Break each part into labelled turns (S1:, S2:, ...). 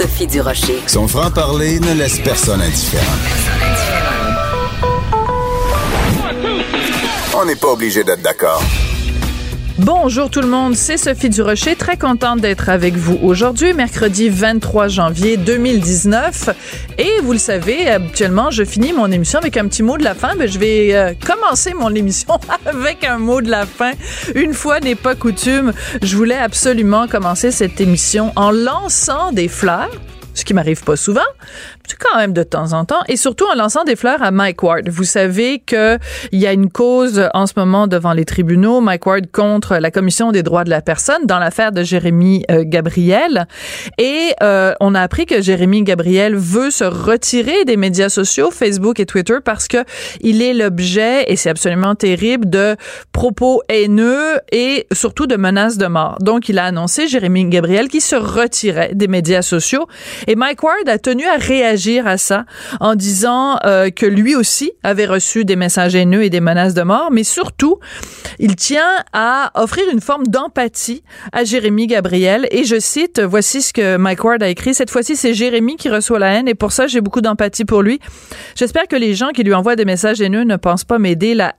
S1: Sophie Durocher.
S2: Son franc-parler ne laisse personne indifférent. On n'est pas obligé d'être d'accord.
S3: Bonjour tout le monde, c'est Sophie Durocher, très contente d'être avec vous aujourd'hui, mercredi 23 janvier 2019. Et vous le savez, habituellement, je finis mon émission avec un petit mot de la fin, mais je vais euh, commencer mon émission avec un mot de la fin. Une fois n'est pas coutume, je voulais absolument commencer cette émission en lançant des fleurs ce qui m'arrive pas souvent, quand même de temps en temps, et surtout en lançant des fleurs à Mike Ward. Vous savez que il y a une cause en ce moment devant les tribunaux, Mike Ward contre la Commission des droits de la personne dans l'affaire de Jérémy euh, Gabriel, et euh, on a appris que Jérémy Gabriel veut se retirer des médias sociaux, Facebook et Twitter, parce que il est l'objet, et c'est absolument terrible, de propos haineux et surtout de menaces de mort. Donc, il a annoncé Jérémy Gabriel qui se retirait des médias sociaux, et Mike Ward a tenu à réagir à ça en disant euh, que lui aussi avait reçu des messages haineux et des menaces de mort, mais surtout, il tient à offrir une forme d'empathie à Jérémy Gabriel. Et je cite, voici ce que Mike Ward a écrit. Cette fois-ci, c'est Jérémy qui reçoit la haine et pour ça, j'ai beaucoup d'empathie pour lui. J'espère que les gens qui lui envoient des messages haineux ne pensent pas m'aider. La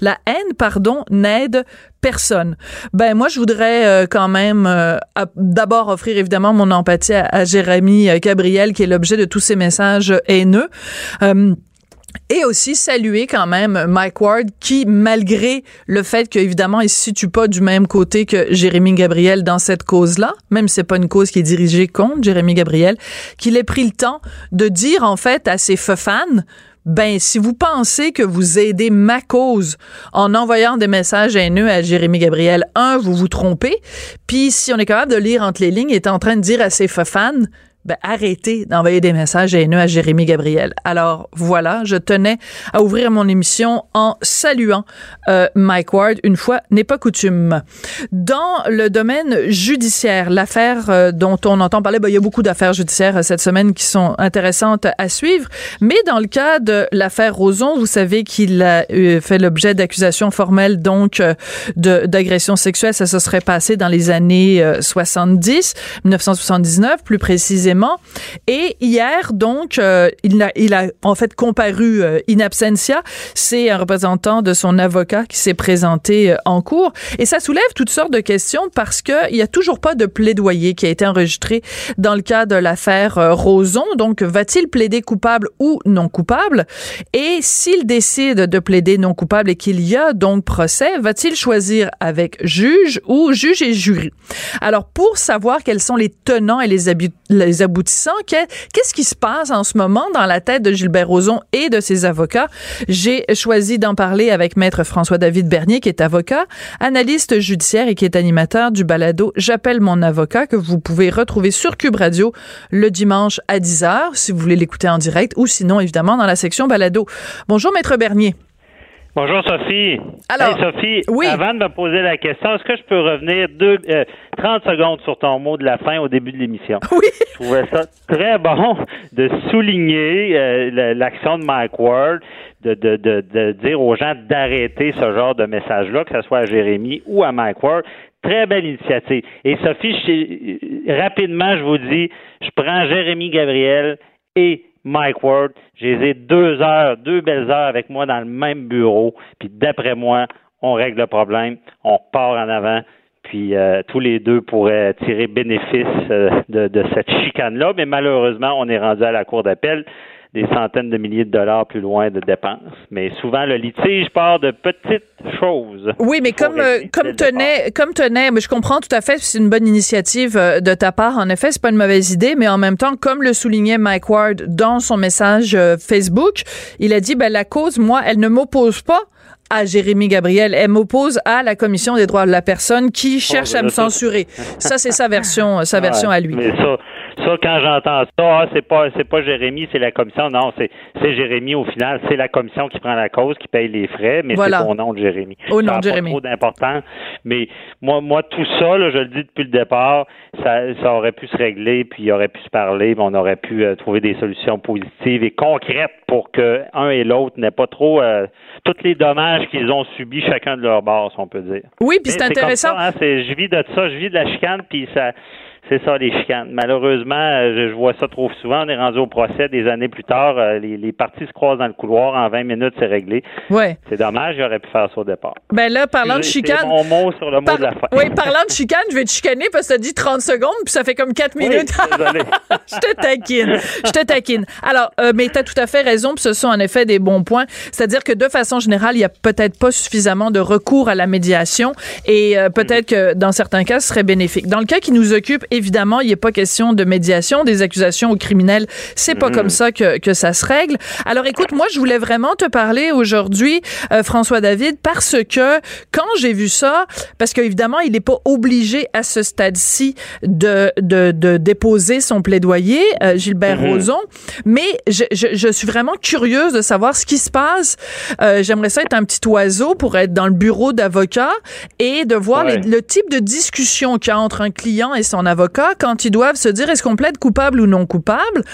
S3: la haine, pardon, n'aide personne. Ben moi je voudrais euh, quand même euh, d'abord offrir évidemment mon empathie à, Jérémy euh, Gabriel qui est l'objet de tous ces messages haineux. Et aussi saluer quand même Mike Ward qui, malgré le fait qu'évidemment il se situe pas du même côté que Jérémy Gabriel dans cette cause-là, même si c'est pas une cause qui est dirigée contre Jérémy Gabriel, qu'il ait pris le temps de dire en fait à ses fans ben si vous pensez que vous aidez ma cause en envoyant des messages haineux à Jérémy Gabriel, un, vous vous trompez, puis si on est capable de lire entre les lignes, il est en train de dire à ses fans, ben, arrêtez d'envoyer des messages haineux à Jérémy Gabriel. Alors voilà, je tenais à ouvrir mon émission en saluant euh, Mike Ward. Une fois n'est pas coutume. Dans le domaine judiciaire, l'affaire euh, dont on entend parler, ben, il y a beaucoup d'affaires judiciaires euh, cette semaine qui sont intéressantes à suivre. Mais dans le cas de l'affaire Roson, vous savez qu'il a fait l'objet d'accusations formelles donc d'agression sexuelle. Ça se serait passé dans les années 70, 1979 plus précisément et hier, donc, euh, il, a, en fait comparu euh, in absentia. C'est un représentant de son avocat qui s'est présenté euh, en cours. Et ça soulève toutes sortes de questions parce que il y a toujours pas de plaidoyer qui a été enregistré dans le cas de l'affaire Roson. Donc, va-t-il plaider coupable ou non coupable? Et s'il décide de plaider non coupable et qu'il y a donc procès, va-t-il choisir avec juge ou juge et jury? Alors, pour savoir quels sont les tenants et les, les Qu'est-ce qui se passe en ce moment dans la tête de Gilbert Rozon et de ses avocats? J'ai choisi d'en parler avec Maître François-David Bernier, qui est avocat, analyste judiciaire et qui est animateur du balado J'appelle mon avocat, que vous pouvez retrouver sur Cube Radio le dimanche à 10h, si vous voulez l'écouter en direct, ou sinon, évidemment, dans la section balado. Bonjour, Maître Bernier.
S4: Bonjour Sophie. Alors, Sophie, avant de me poser la question, est-ce que je peux revenir deux, 30 euh, secondes sur ton mot de la fin au début de l'émission?
S3: Oui.
S4: Je trouvais ça très bon de souligner euh, l'action de Mike Ward, de, de, de, de dire aux gens d'arrêter ce genre de message-là, que ce soit à Jérémy ou à Mike Ward. Très belle initiative. Et Sophie, je, rapidement, je vous dis, je prends Jérémy Gabriel et Mike Ward. J'ai deux heures, deux belles heures avec moi dans le même bureau. Puis d'après moi, on règle le problème, on part en avant. Puis euh, tous les deux pourraient tirer bénéfice euh, de, de, cette chicane-là, mais malheureusement, on est rendu à la cour d'appel des centaines de milliers de dollars plus loin de dépenses. Mais souvent, le litige part de petites choses.
S3: Oui, mais comme euh, comme tenait, comme tenait, mais je comprends tout à fait, c'est une bonne initiative euh, de ta part. En effet, c'est pas une mauvaise idée, mais en même temps, comme le soulignait Mike Ward dans son message euh, Facebook, il a dit, ben la cause, moi, elle ne m'oppose pas à Jérémy Gabriel. Elle m'oppose à la Commission des droits de la personne qui cherche oh, à me censurer. Ça, c'est sa version, sa version à lui.
S4: Mais ça, Ça, quand j'entends ça, ah, c'est pas c'est pas Jérémy, c'est la commission. Non, c'est c'est Jérémy au final. C'est la commission qui prend la cause, qui paye les frais, mais c'est au nom de Jérémy.
S3: Au nom de
S4: Jérémy. Pas trop d'importance. Mais moi, moi, tout ça, là, je le dis depuis le départ, ça, ça aurait pu se régler, puis il aurait pu se parler, mais on aurait pu euh, trouver des solutions positives et concrètes pour que un et l'autre n'aient pas trop euh, tous les dommages qu'ils ont subis chacun de leur bord, si on peut dire.
S3: Oui, puis c'est intéressant.
S4: Hein, je vis de ça, je vis de la chicane, puis ça c'est ça les chicanes. Malheureusement, euh, je, vois ça trop souvent. On est rendu au procès des années plus tard. Euh, les, les parties se croisent dans le couloir. En 20 minutes, c'est réglé.
S3: Ouais.
S4: C'est dommage. J'aurais pu faire ça au départ.
S3: Ben là, parlant de chicane.
S4: mon mot sur le mot de la fin.
S3: Oui, parlant de chicane, je vais te chicaner parce que ça dit 30 secondes puis ça fait comme 4 minutes. je te taquine. Je te taquine. Alors, euh, mais tu as tout à fait raison. Puis ce sont en effet des bons points. C'est-à-dire que de façon générale, il y a peut-être pas suffisamment de recours à la médiation et euh, peut-être que dans certains cas, ce serait bénéfique. Dans le cas qui nous occupe, évidemment, il n'y a pas question de médiation, des accusations aux criminels. C'est pas comme mm. ça que, que ça se règle. Alors écoute, moi, je voulais vraiment te parler aujourd'hui, euh, François David, parce que quand j'ai vu ça, parce qu'évidemment, il n'est pas obligé à ce stade-ci de, de, de, déposer son plaidoyer, euh, Gilbert. Rozon, mais je, je, je, suis vraiment curieuse de savoir ce qui se passe. Euh, J'aimerais ça être un petit oiseau pour être dans le bureau d'avocat et de voir le type de discussion qu'il y a entre un client et son avocat quand il doit se dire est-ce qu'on plaide coupable ou non coupable?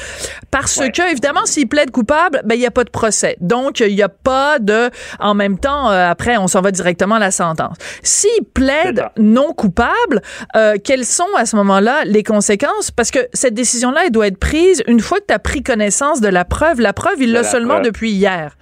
S3: Parce que évidemment s'il plaide coupable ben il y a pas de procès. Donc il y a pas de en même temps euh, après on s'en va directement à la sentence. S'il plaide non coupable euh, quelles sont à ce moment-là les conséquences? Parce que cette décision là elle doit être prise une fois que tu as pris connaissance de la preuve. La preuve il l'a seulement depuis hier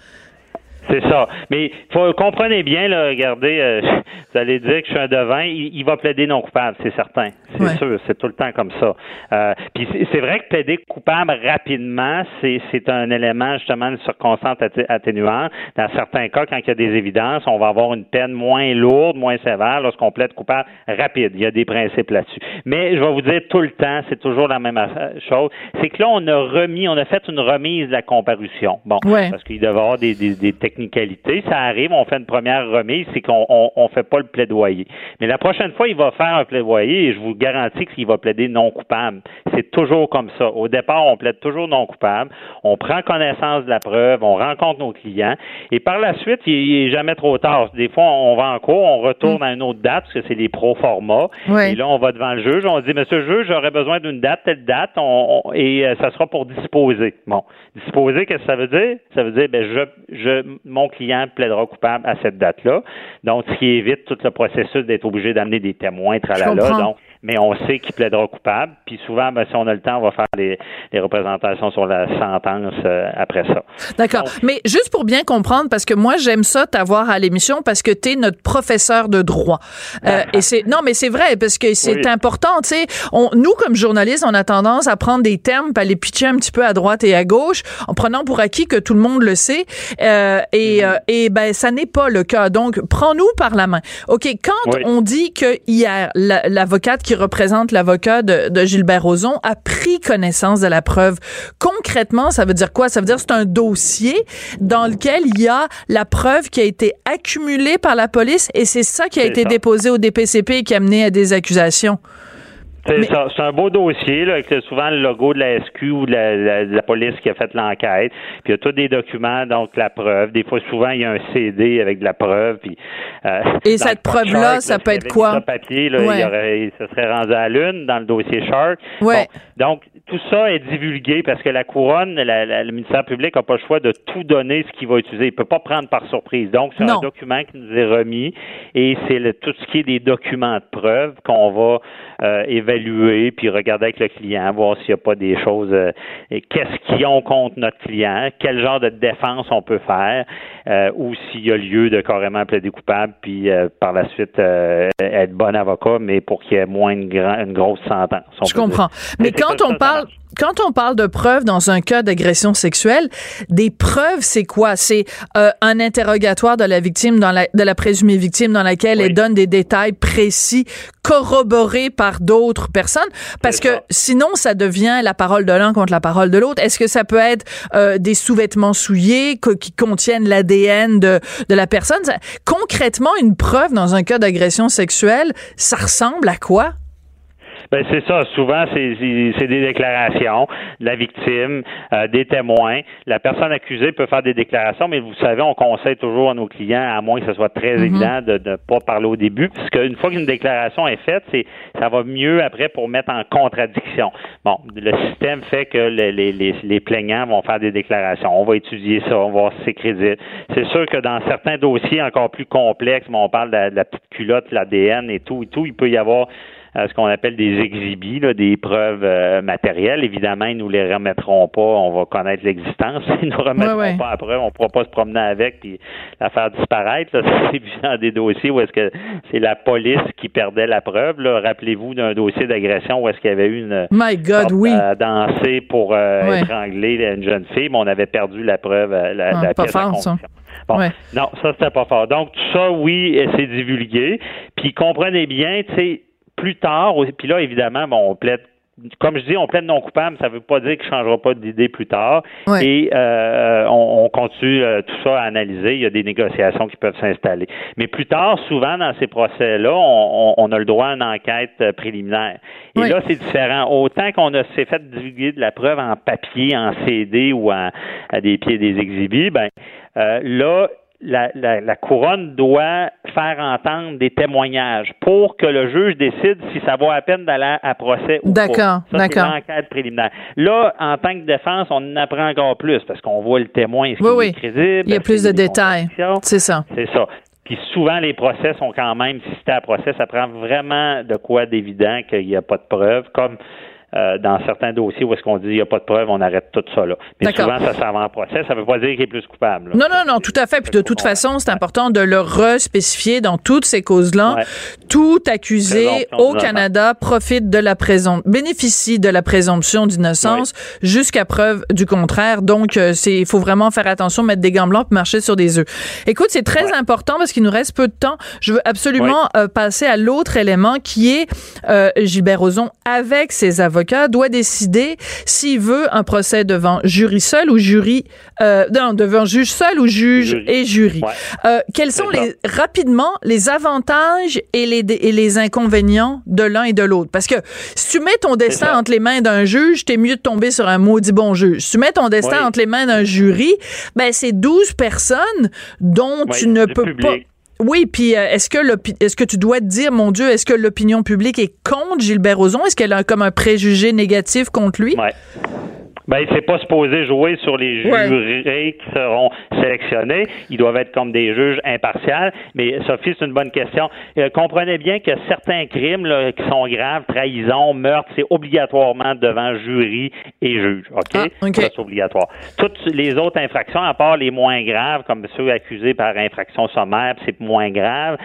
S4: c'est ça. Mais faut comprenez bien, là, regardez, euh, vous allez dire que je suis un devin, il, va plaider non coupable, c'est certain. C'est sûr, c'est tout le temps comme ça. Euh, puis c'est vrai que plaider coupable rapidement, c'est, c'est un élément justement de circonstance atténuante. Dans certains cas, quand il y a des évidences, on va avoir une peine moins lourde, moins sévère lorsqu'on plaide coupable rapide. Il y a des principes là-dessus. Mais je vais vous dire tout le temps, c'est toujours la même chose. C'est que là, on a remis, on a fait une remise de la comparution. Bon, parce qu'il devait y avoir des, des, des technicalités. Ça arrive, on fait une première remise, c'est qu'on on, on fait pas le plaidoyer. Mais la prochaine fois, il va faire un plaidoyer et je vous garantis qu'il va plaider non coupable. C'est toujours comme ça. Au départ, on plaide toujours non coupable. On prend connaissance de la preuve, on rencontre nos clients et par la suite, il, est jamais trop tard. Des fois, on va en cours, on retourne à une autre date parce que c'est des pro formats. Et là, on va devant le juge, on dit, Monsieur le juge, j'aurais besoin d'une date, telle date, et euh, ça sera pour disposer. Bon, disposer, qu'est-ce que ça veut dire? Ça veut dire, ben, je, je, mon client plaidera coupable à cette date-là. Donc, ce qui évite tout le processus d'être obligé d'amener des témoins, tralala. Donc, mais on sait qu'il plaidera coupable. Puis souvent, ben, si on a le temps, on va faire les, représentations sur la sentence euh, après ça.
S3: D'accord. Mais juste pour bien comprendre, parce que moi, j'aime ça t'avoir à l'émission parce que tu es notre professeur de droit. Euh, et c'est non, mais c'est vrai parce que c'est important. Tu sais, nous comme journalistes, on a tendance à prendre des termes, puis à les pitcher un petit peu à droite et à gauche, en prenant pour acquis que tout le monde le sait. Euh, et, mm-hmm. et ben ça n'est pas le cas. Donc, prends-nous par la main. Ok, quand on dit que hier l'avocate qui représente l'avocat de, Gilbert Rozon, a pris connaissance de la preuve. Concrètement, ça veut dire quoi? Ça veut dire que c'est un dossier dans lequel il y a la preuve qui a été accumulée par la police et c'est ça qui a été déposé au DPCP et qui a mené à des accusations.
S4: C'est un beau dossier là, avec souvent le logo de la SQ ou de la, police qui a fait l'enquête. Puis il y a tous des documents, donc la preuve. Des fois, souvent, il y a un CD avec de la preuve. Puis,
S3: euh, Et cette preuve-là, ça peut être quoi?
S4: papier, là, il, y aurait, ça serait rendu à l'une dans le dossier Shark.
S3: Ouais.
S4: donc, tout ça est divulgué parce que la couronne, le ministère public n'a pas le choix de tout donner ce qu'il va utiliser. Il peut pas prendre par surprise. Donc, c'est un document qui nous est remis et c'est tout ce qui est des documents de preuve qu'on va euh, évaluer puis regarder avec le client, voir s'il n'y a pas des choses, euh, qu'est-ce qu'ils ont contre notre client, quel genre de défense on peut faire, euh, ou s'il y a lieu de carrément plaider coupable puis par la suite être bon avocat, mais pour qu'il y ait moins une, une grosse sentence.
S3: Je comprends. Mais quand on parle quand on parle de preuves dans un cas d'agression sexuelle, des preuves, c'est quoi? C'est euh, un interrogatoire de la victime, dans la, de la présumée victime, dans laquelle elle donne des détails précis, corroborés par d'autres personnes, parce que sinon, ça devient la parole de l'un contre la parole de l'autre. Est-ce que ça peut être euh, des sous-vêtements souillés qui contiennent l'ADN de, de la personne? Concrètement, une preuve dans un cas d'agression sexuelle, ça ressemble à quoi?
S4: Ben c'est ça. Souvent, c'est des déclarations de la victime, euh, des témoins. La personne accusée peut faire des déclarations, mais vous savez, on conseille toujours à nos clients, à moins que ce soit très mhm. évident, de ne pas parler au début, parce qu'une fois qu'une déclaration est faite, c'est ça va mieux après pour mettre en contradiction. Bon, le système fait que les, les, les plaignants vont faire des déclarations. On va étudier ça, on va voir si c'est crédible. C'est sûr que dans certains dossiers encore plus complexes, on parle de la, petite culotte, l'ADN et tout et tout, il peut y avoir ce qu'on appelle des exhibits, des preuves euh, matérielles. Évidemment, ils nous les remettront pas. On va connaître l'existence. Ils nous remettront pas après. On pourra pas se promener avec et la faire disparaître. C'est dans des dossiers où est-ce que c'est la police qui perdait la preuve. Rappelez-vous d'un dossier d'agression où est-ce qu'il y avait eu une
S3: My God, oui.
S4: Euh, danser pour euh, étrangler une jeune fille, mais on avait perdu la preuve, la, ah,
S3: pièce fort, ça.
S4: Bon, non, ça c'était pas fort. Donc tout ça, oui, c'est divulgué. Puis comprenez bien, tu sais, plus tard, puis là, évidemment, bon, on plaide comme je dis, on plaide non coupable, ça ne veut pas dire qu'il ne changera pas d'idée plus tard. Et euh, on, continue euh, tout ça à analyser. Il y a des négociations qui peuvent s'installer. Mais plus tard, souvent dans ces procès-là, on, a le droit à une enquête euh, préliminaire. Et là, c'est différent. Autant qu'on a s'est fait divulguer de la preuve en papier, en CD ou à des pieds des exhibits, ben là, la, la, couronne doit faire entendre des témoignages pour que le juge décide si ça vaut la peine d'aller à procès ou
S3: pas. D'accord, d'accord.
S4: l'enquête préliminaire. Là, en tant que défense, on en apprend encore plus parce qu'on voit le témoin, est-ce
S3: oui, oui. crédible. Il y a plus de détails. C'est ça.
S4: C'est ça. Puis souvent, les procès sont quand même, si c'était à procès, ça prend vraiment de quoi d'évident qu'il n'y a pas de preuves, comme euh, dans certains dossiers où est-ce qu'on dit il n'y a pas de preuve, on arrête tout ça là. Mais souvent, ça en procès. Ça ne veut pas dire qu'il est plus coupable.
S3: Non, non, non, tout à fait. Puis de toute façon, c'est important de le respécifier dans toutes ces causes-là. Tout accusé au Canada profite de la présomption, bénéficie de la présomption d'innocence jusqu'à preuve du contraire. Donc, euh, c'est, il faut vraiment faire attention, mettre des gants blancs, marcher sur des œufs. Écoute, c'est très important parce qu'il nous reste peu de temps. Je veux absolument euh, passer à l'autre élément qui est Gilbert Rozon avec ses avocats doit décider s'il veut un procès devant jury seul ou jury euh, non, devant juge seul ou juge et jury. Euh, quels sont les rapidement les avantages et les et les inconvénients de l'un et de l'autre? Parce que si tu mets ton destin entre les mains d'un juge, t'es mieux de tomber sur un maudit bon juge. Si tu mets ton destin entre les mains d'un jury, ben c'est 12 personnes dont tu ne peux pas oui, puis euh, est-ce que est-ce que tu dois te dire, mon Dieu, est-ce que l'opinion publique est contre Gilbert Rozon? Est-ce qu'elle a comme un préjugé négatif contre lui?
S4: Ben, il s'est pas supposé jouer sur les jurés qui seront sélectionnés. Ils doivent être comme des juges impartials. Mais Sophie, c'est une bonne question. Euh, comprenez bien que certains crimes là, qui sont graves, trahison, meurtre, c'est obligatoirement devant jury et juge. OK? Ah, c'est obligatoire. Toutes les autres infractions, à part les moins graves, comme ceux accusés par infraction sommaire, c'est moins grave,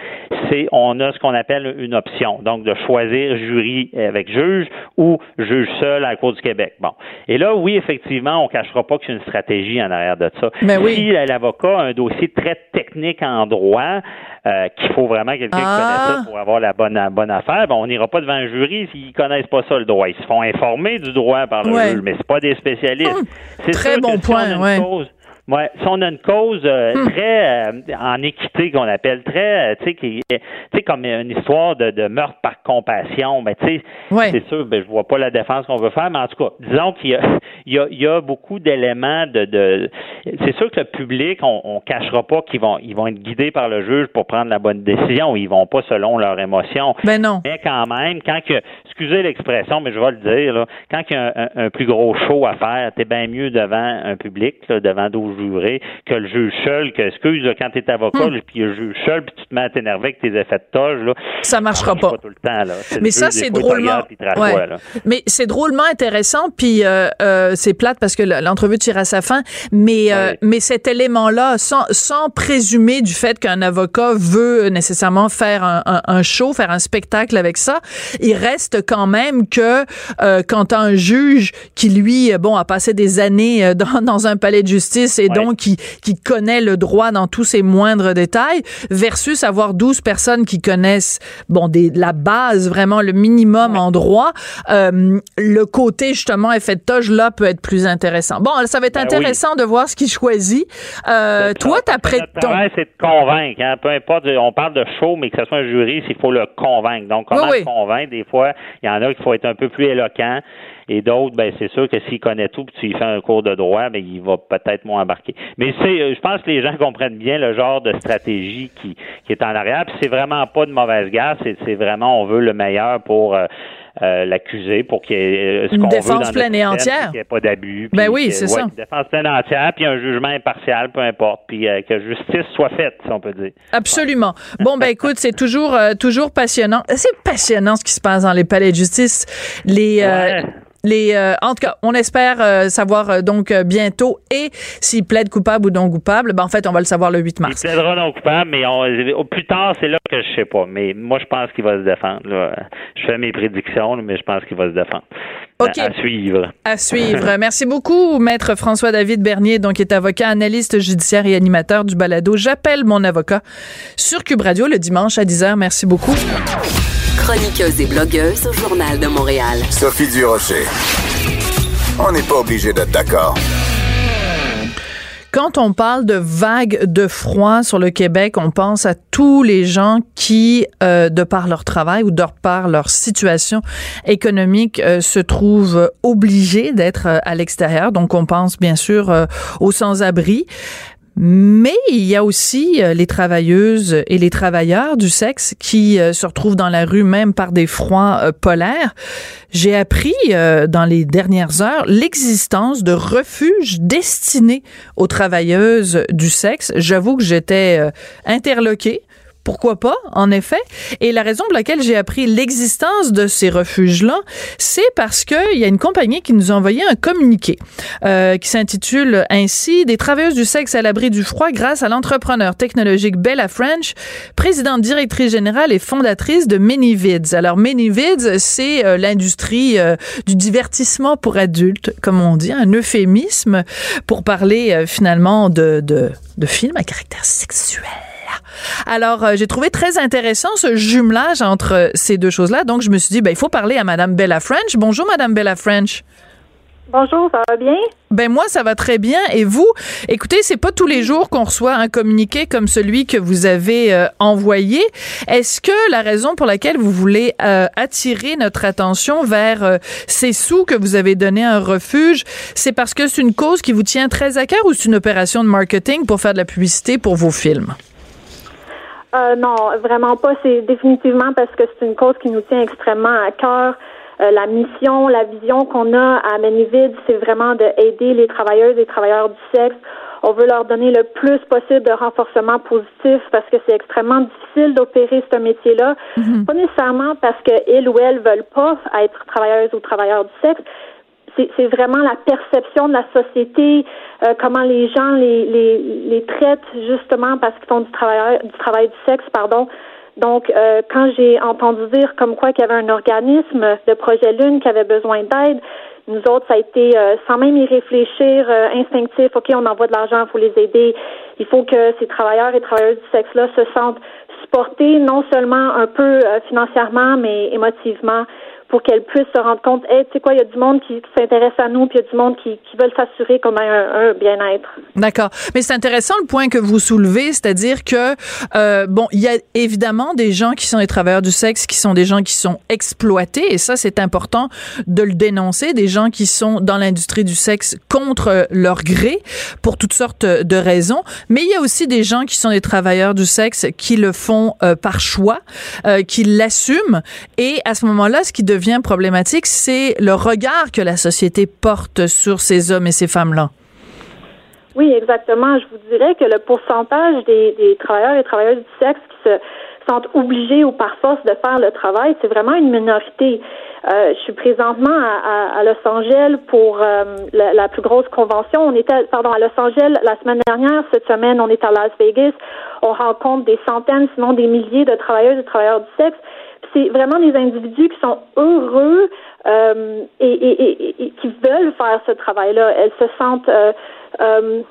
S4: c'est on a ce qu'on appelle une option. Donc, de choisir jury avec juge ou juge seul à la Cour du Québec. Bon. Et là, oui, effectivement, on cachera pas que c'est une stratégie en arrière de ça.
S3: Mais oui.
S4: Si l'avocat a un dossier très technique en droit, euh, qu'il faut vraiment quelqu'un qui connaisse ça ah. pour avoir la bonne, bonne affaire, ben, on n'ira pas devant un jury s'ils connaissent pas ça le droit. Ils se font informer du droit par le juge, mais c'est pas des spécialistes. Hum,
S3: c'est très bon point, ouais.
S4: Ouais, si on a une cause euh, hmm. très euh, en équité qu'on appelle très, euh, tu sais, qui, tu sais, comme une histoire de, de meurtre par compassion, ben tu sais, c'est sûr, ben je vois pas la défense qu'on veut faire, mais en tout cas, disons qu'il y a, il y a, il y a beaucoup d'éléments de, de c'est sûr que le public, on, on cachera pas qu'ils vont, ils vont être guidés par le juge pour prendre la bonne décision, ils vont pas selon leurs émotions.
S3: Ben non.
S4: Mais quand même, quand que, excusez l'expression, mais je vais le dire, là, quand il y a un, un, plus gros show à faire, t'es bien mieux devant un public, là, devant 12 que le juge seul, que, excuse, quand t'es avocat, hmm. puis le juge seul, puis tu te mets à t'énerver avec tes effets de toge, là.
S3: Ça marchera pas.
S4: tout le temps, là.
S3: Mais ça, c'est drôlement. Mais c'est drôlement intéressant, puis euh, euh, c'est plate parce que l'entrevue tire à sa fin, mais, euh, mais cet élément-là, sans, sans présumer du fait qu'un avocat veut nécessairement faire un, un, show, faire un spectacle avec ça, il reste quand même que quand un juge qui, lui, bon, a passé des années dans, dans un palais de justice et donc qui, qui connaît le droit dans tous ses moindres détails, versus avoir 12 personnes qui connaissent, bon, des, la base, vraiment le minimum en droit, euh, le côté justement effet de toge là peut être plus intéressant. Bon, ça va être ben intéressant de voir ce qu'il choisit. Euh, toi, t'as prêt ton...
S4: c'est de convaincre, hein, peu importe, on parle de show, mais que ce soit un jury, il faut le convaincre. Donc, comment le convaincre? Des fois, il y en a qu'il faut être un peu plus éloquent. Et d'autres, ben c'est sûr que s'il connaît tout, puis tu lui fais un cours de droit, ben il va peut-être moins embarquer. Mais c'est, euh, je pense que les gens comprennent bien le genre de stratégie qui, qui est en arrière. Puis c'est vraiment pas de mauvaise garde, c'est, vraiment on veut le meilleur pour euh, euh, l'accusé pour qu'il y ait
S3: ce une défense pleine et entière,
S4: qu'il n'y ait pas d'abus.
S3: Ben oui, c'est ça.
S4: Une défense pleine et entière, puis un jugement impartial, peu importe, puis que justice soit faite, si on peut dire.
S3: Absolument. Bon ben écoute, c'est toujours toujours passionnant. C'est passionnant ce qui se passe dans les palais de justice. Les les, euh, en tout cas, on espère euh, savoir euh, donc bientôt et s'il plaide coupable ou non coupable. Ben, en fait, on va le savoir le 8 mars.
S4: Il plaidera non coupable, mais au plus tard, c'est là que je sais pas. Mais moi, je pense qu'il va se défendre. Je fais mes prédictions, mais je pense qu'il va se défendre.
S3: OK.
S4: À suivre.
S3: À suivre. Merci beaucoup, Maître François-David Bernier, donc est avocat, analyste judiciaire et animateur du balado J'appelle mon avocat sur Cube Radio le dimanche à 10h. Merci beaucoup
S1: chroniqueuse et blogueuse au Journal de Montréal.
S2: Sophie Durocher. On n'est pas obligé d'être d'accord.
S3: Quand on parle de vagues de froid sur le Québec, on pense à tous les gens qui, euh, de par leur travail ou de par leur situation économique, euh, se trouvent obligés d'être euh, à l'extérieur. Donc, on pense bien sûr aux sans-abri. Mais il y a aussi euh, les travailleuses et les travailleurs du sexe qui euh, se retrouvent dans la rue même par des froids euh, polaires. J'ai appris dans les dernières heures l'existence de refuges destinés aux travailleuses du sexe. J'avoue que j'étais interloquée pourquoi pas, en effet. Et la raison pour laquelle j'ai appris l'existence de ces refuges-là, c'est parce qu'il y a une compagnie qui nous a envoyé un communiqué euh, qui s'intitule ainsi Des travailleuses du sexe à l'abri du froid grâce à l'entrepreneur technologique Bella French, présidente directrice générale et fondatrice de Manyvids. Alors Manyvids, c'est euh, l'industrie euh, du divertissement pour adultes, comme on dit, un euphémisme pour parler finalement de, de, de films à caractère sexuel. Alors, euh, j'ai trouvé très intéressant ce jumelage entre ces deux choses-là. Donc, je me suis dit, ben, il faut parler à Madame Bella French. Bonjour, Madame Bella French.
S5: Bonjour, ça va bien?
S3: Ben moi, ça va très bien. Et vous? Écoutez, c'est pas tous les jours qu'on reçoit un communiqué comme celui que vous avez euh, envoyé. Est-ce que la raison pour laquelle vous voulez euh, attirer notre attention vers ces sous que vous avez donné à un refuge, c'est parce que c'est une cause qui vous tient très à cœur ou c'est une opération de marketing pour faire de la publicité pour vos films?
S5: Euh, non, vraiment pas. C'est définitivement parce que c'est une cause qui nous tient extrêmement à cœur. Euh, la mission, la vision qu'on a à Manivid, c'est vraiment d'aider les travailleuses et travailleurs du sexe. On veut leur donner le plus possible de renforcement positif parce que c'est extrêmement difficile d'opérer ce métier-là. Mm-hmm. Pas nécessairement parce qu'elles ou elles veulent pas être travailleuses ou travailleurs du sexe, c'est vraiment la perception de la société, euh, comment les gens les, les, les traitent justement parce qu'ils font du travail du travail du sexe, pardon. Donc, euh, quand j'ai entendu dire comme quoi qu'il y avait un organisme de projet Lune qui avait besoin d'aide, nous autres, ça a été euh, sans même y réfléchir, instinctif. Ok, on envoie de l'argent, il faut les aider. Il faut que ces travailleurs et travailleuses du sexe-là se sentent supportés, non seulement un peu financièrement, mais émotivement pour qu'elle puisse se rendre compte, hey, tu sais quoi, il y a du monde qui, s'intéresse à nous, puis il y a du monde qui, qui veulent s'assurer qu'on a un, bien-être.
S3: D'accord. Mais c'est intéressant le point que vous soulevez, c'est-à-dire que, euh, bon, il y a évidemment des gens qui sont des travailleurs du sexe, qui sont des gens qui sont exploités, et ça, c'est important de le dénoncer, des gens qui sont dans l'industrie du sexe contre leur gré, pour toutes sortes de raisons. Mais il y a aussi des gens qui sont des travailleurs du sexe qui le font euh, par choix, euh, qui l'assument, et à ce moment-là, ce qui devient devient problématique, c'est le regard que la société porte sur ces hommes et ces femmes-là.
S5: Oui, exactement. Je vous dirais que le pourcentage des, travailleurs et travailleuses du sexe qui se sentent obligés ou par force de faire le travail, c'est vraiment une minorité. Euh, je suis présentement à, Los Angeles pour euh, la, plus grosse convention. On était, pardon, à Los Angeles la semaine dernière. Cette semaine, on est à Las Vegas. On rencontre des centaines, sinon des milliers de travailleuses et travailleurs du sexe c'est vraiment des individus qui sont heureux euh, et, et, et, qui veulent faire ce travail-là. Elles se sentent euh, euh,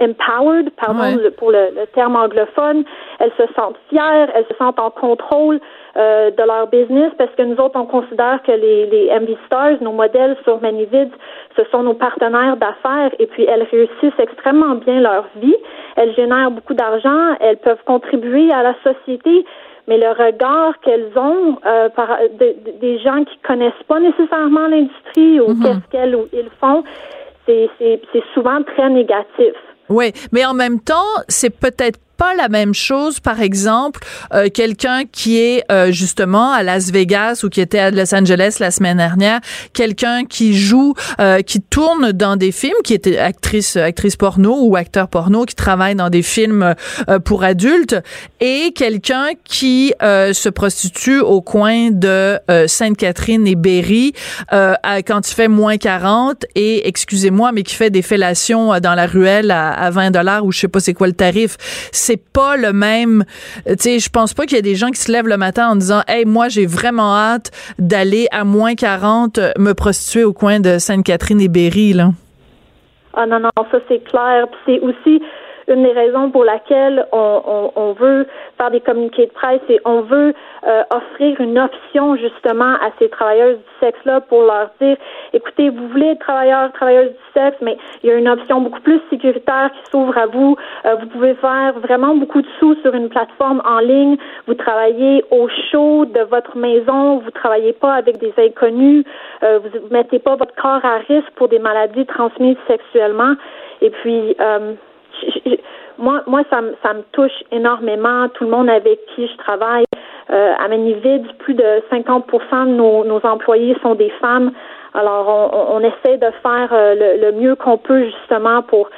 S5: empowered, pardon pour le, terme anglophone. Elles se sentent fières, elles se sentent en contrôle euh, de leur business parce que nous autres, on considère que les, les MV Stars, nos modèles sur Manivid, ce sont nos partenaires d'affaires et puis elles réussissent extrêmement bien leur vie. Elles génèrent beaucoup d'argent, elles peuvent contribuer à la société mais le regard qu'elles ont euh, par des gens qui connaissent pas nécessairement l'industrie ou mhm. qu'est-ce qu'elles ou ils font, c'est souvent très négatif.
S3: Oui, mais en même temps, c'est peut-être pas la même chose, par exemple, euh, quelqu'un qui est euh, justement à Las Vegas ou qui était à Los Angeles la semaine dernière, quelqu'un qui joue, euh, qui tourne dans des films, qui était actrice, actrice porno ou acteur porno, qui travaille dans des films pour adultes, et quelqu'un qui se prostitue au coin de Sainte-Catherine et Berry quand il fait moins 40 et, excusez-moi, mais qui fait des fellations dans la ruelle à, à 20 dollars ou je sais pas c'est quoi le tarif c'est pas le même. Tu sais, je pense pas qu'il y a des gens qui se lèvent le matin en disant, hey, moi, j'ai vraiment hâte d'aller à moins 40 me prostituer au coin de Sainte-Catherine et Berry, là.
S5: Ah non, non, ça c'est clair. c'est aussi une des raisons pour laquelle on, on, veut faire des communiqués de presse et on veut euh, offrir une option justement à ces travailleuses du sexe-là pour leur dire, écoutez, vous voulez être travailleurs, travailleuses du sexe, mais il y a une option beaucoup plus sécuritaire qui s'ouvre à vous. Euh, vous pouvez faire vraiment beaucoup de sous sur une plateforme en ligne. Vous travaillez au chaud de votre maison. Vous travaillez pas avec des inconnus. Euh, vous mettez pas votre corps à risque pour des maladies transmises sexuellement. Et puis, euh, moi, moi, ça, ça me touche énormément. Tout le monde avec qui je travaille euh, à Manivid, plus de 50% de nos, nos employés sont des femmes. Alors, on, on essaie de faire euh, le, le mieux qu'on peut justement pour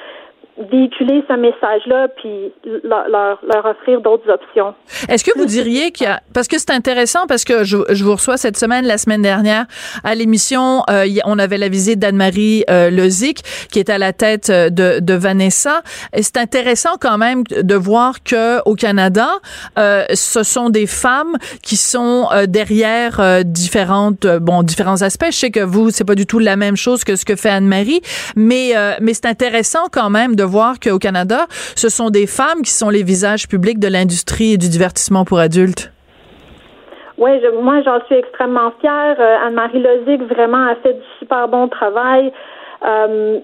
S5: véhiculer ce message-là puis leur, leur, offrir d'autres options.
S3: Est-ce que vous diriez qu'il y a parce que c'est intéressant parce que je, je, vous reçois cette semaine la semaine dernière à l'émission euh, on avait la visite d'Anne-Marie euh, Lezic qui est à la tête euh, de, de Vanessa et c'est intéressant quand même de voir que au Canada euh, ce sont des femmes qui sont euh, derrière différentes bon différents aspects je sais que vous c'est pas du tout la même chose que ce que fait Anne-Marie mais mais c'est intéressant quand même de voir qu'au Canada, ce sont des femmes qui sont les visages publics de l'industrie et du divertissement pour adultes?
S5: Oui, moi j'en suis extrêmement fière. Euh, Anne-Marie Lozic vraiment a fait du super bon travail. Euh,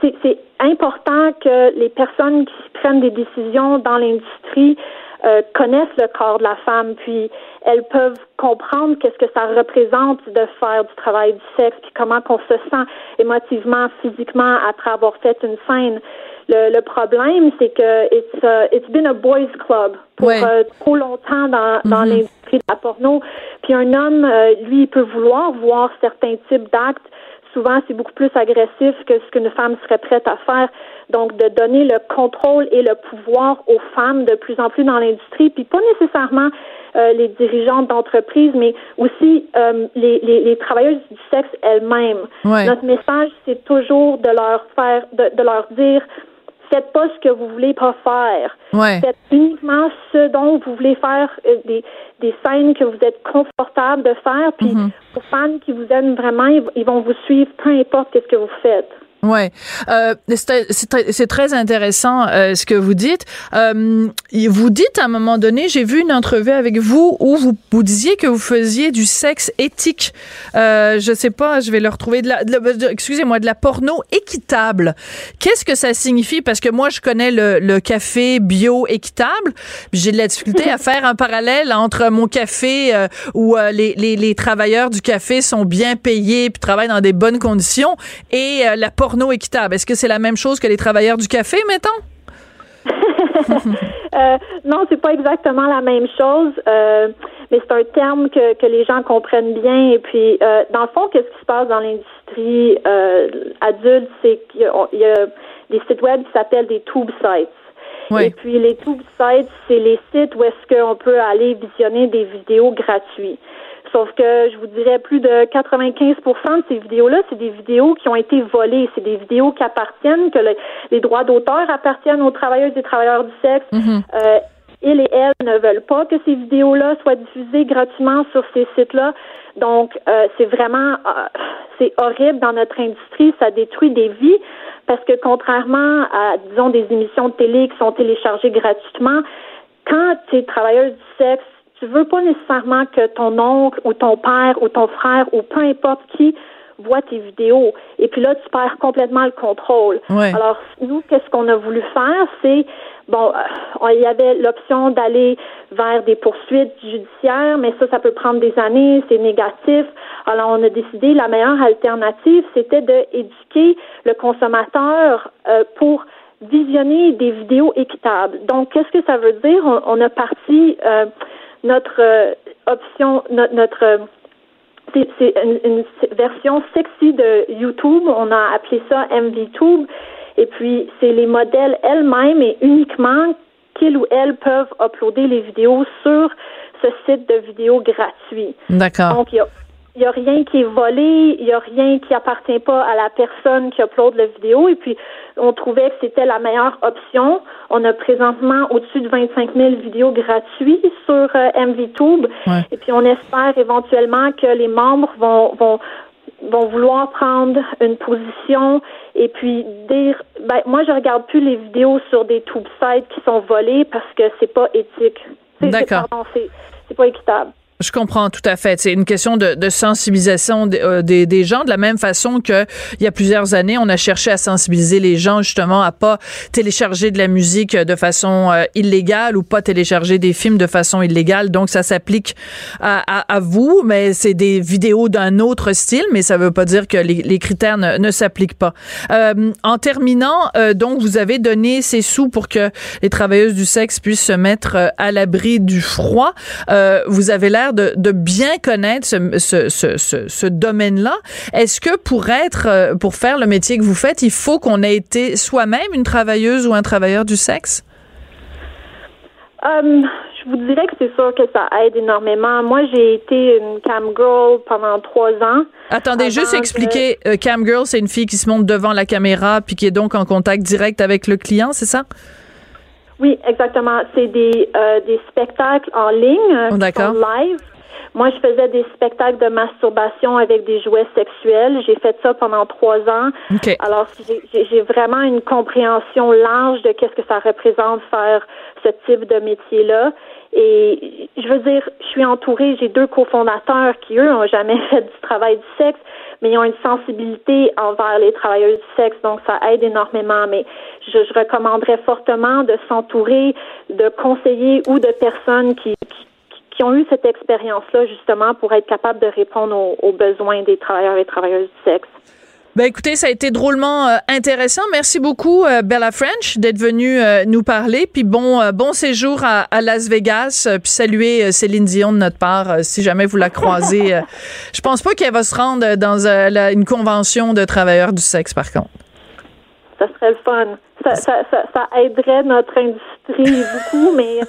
S5: c'est important que les personnes qui prennent des décisions dans l'industrie euh, connaissent le corps de la femme, puis elles peuvent comprendre qu'est-ce que ça représente de faire du travail du sexe, puis comment qu'on se sent émotivement, physiquement après avoir fait une scène. Le, problème, c'est que it's, uh, it's been a boys club pour euh, trop longtemps dans, dans mm-hmm. l'industrie de la porno. Puis un homme, euh, lui, il peut vouloir voir certains types d'actes. Souvent, c'est beaucoup plus agressif que ce qu'une femme serait prête à faire. Donc, de donner le contrôle et le pouvoir aux femmes de plus en plus dans l'industrie, puis pas nécessairement euh, les dirigeantes d'entreprise, mais aussi les, les, les, travailleuses du sexe elles-mêmes. Notre message, c'est toujours de leur faire, de, de leur dire faites pas ce que vous voulez pas faire. Faites uniquement ce dont vous voulez faire euh, des, des scènes que vous êtes confortable de faire. Puis mm pour fans qui vous aiment vraiment, ils, vont vous suivre peu importe ce que vous faites.
S3: Ouais, euh, c'est très intéressant euh, ce que vous dites. Euh, vous dites à un moment donné, j'ai vu une entrevue avec vous où vous, vous disiez que vous faisiez du sexe éthique. Euh, je sais pas, je vais le retrouver de la, excusez-moi, de la porno équitable. Qu'est-ce que ça signifie? Parce que moi, je connais le, le café bio équitable. J'ai de la difficulté à faire un parallèle entre mon café euh, où euh, les, les, les travailleurs du café sont bien payés puis travaillent dans des bonnes conditions et la porno équitable. Est-ce que c'est la même chose que les travailleurs du café, mettons?
S5: euh, non, c'est pas exactement la même chose, euh, mais c'est un terme que, que les gens comprennent bien. Et puis, euh, dans le fond, qu'est-ce qui se passe dans l'industrie euh, adulte, c'est qu'il y, a des sites web qui s'appellent des tube sites. Et puis les tube sites, c'est les sites où est-ce qu'on peut aller visionner des vidéos gratuites. Sauf que je vous dirais plus de 95% de ces vidéos-là, c'est des vidéos qui ont été volées. C'est des vidéos qui appartiennent, que les droits d'auteur appartiennent aux travailleuses et travailleurs du sexe. Mm-hmm. Euh, ils et elles ne veulent pas que ces vidéos-là soient diffusées gratuitement sur ces sites-là. Donc, euh, c'est vraiment, euh, c'est horrible dans notre industrie. Ça détruit des vies Parce que contrairement à, disons, des émissions de télé qui sont téléchargées gratuitement, quand tu es travailleuse du sexe, tu veux pas nécessairement que ton oncle ou ton père ou ton frère ou peu importe qui voit tes vidéos. Et puis là, tu perds complètement le contrôle. Alors, nous, qu'est-ce qu'on a voulu faire? C'est, bon, euh, il y avait l'option d'aller vers des poursuites judiciaires, mais ça, ça peut prendre des années, c'est négatif. Alors, on a décidé, la meilleure alternative, c'était d'éduquer le consommateur euh, pour visionner des vidéos équitables. Donc, qu'est-ce que ça veut dire? On, a parti euh, notre option, notre c'est une, version sexy de YouTube. On a appelé ça MVTube. Et puis, c'est les modèles elles-mêmes et uniquement qu'ils ou elles peuvent uploader les vidéos sur ce site de vidéos gratuit.
S3: D'accord.
S5: Donc, il y a il n'y a rien qui est volé, il n'y a rien qui appartient pas à la personne qui upload la vidéo. Et puis, on trouvait que c'était la meilleure option. On a présentement au-dessus de 25 000 vidéos gratuites sur euh, MVTube. Et puis, on espère éventuellement que les membres vont, vont, vont vouloir prendre une position et puis dire, ben, moi, je regarde plus les vidéos sur des tube sites qui sont volées parce que c'est pas éthique.
S3: D'accord.
S5: C'est pas équitable.
S3: Je comprends tout à fait. C'est une question de, sensibilisation euh, des, gens, de la même façon que il y a plusieurs années, on a cherché à sensibiliser les gens justement à pas télécharger de la musique de façon euh, illégale ou pas télécharger des films de façon illégale. Donc ça s'applique à, vous, mais c'est des vidéos d'un autre style, mais ça veut pas dire que les, critères ne, s'appliquent pas. Euh, en terminant, euh, donc vous avez donné ces sous pour que les travailleuses du sexe puissent se mettre à l'abri du froid. vous avez l'air de, bien connaître ce, ce, domaine-là. Est-ce que pour être, euh, pour faire le métier que vous faites, il faut qu'on ait été soi-même une travailleuse ou un travailleur du sexe?
S5: Euh, je vous dirais que c'est sûr que ça aide énormément. Moi, j'ai été une cam girl pendant trois ans.
S3: Attendez, juste expliquer, euh, cam girl, c'est une fille qui se monte devant la caméra puis qui est donc en contact direct avec le client, c'est ça?
S5: Oui, exactement. C'est des, euh, des spectacles en ligne, euh, oh, live. Moi, je faisais des spectacles de masturbation avec des jouets sexuels. J'ai fait ça pendant trois ans. Alors, j'ai vraiment une compréhension large de qu'est-ce que ça représente faire ce type de métier-là. Et je veux dire, je suis entourée, j'ai deux cofondateurs qui, eux, n'ont jamais fait du travail du sexe, mais ils ont une sensibilité envers les travailleurs du sexe, donc ça aide énormément. Mais je, recommanderais fortement de s'entourer de conseillers ou de personnes qui, qui, ont eu cette expérience-là, justement, pour être capable de répondre aux besoins des travailleurs et travailleuses du sexe.
S3: Ben écoutez, ça a été drôlement euh, intéressant. Merci beaucoup euh, Bella French d'être venue euh, nous parler. Puis bon bon séjour à, Las Vegas. puis saluer Céline Dion de notre part si jamais vous la croisez. je pense pas qu'elle va se rendre dans une convention de travailleurs du sexe par contre.
S5: Ça serait le fun. Ça, ça, ça, ça aiderait notre industrie beaucoup, mais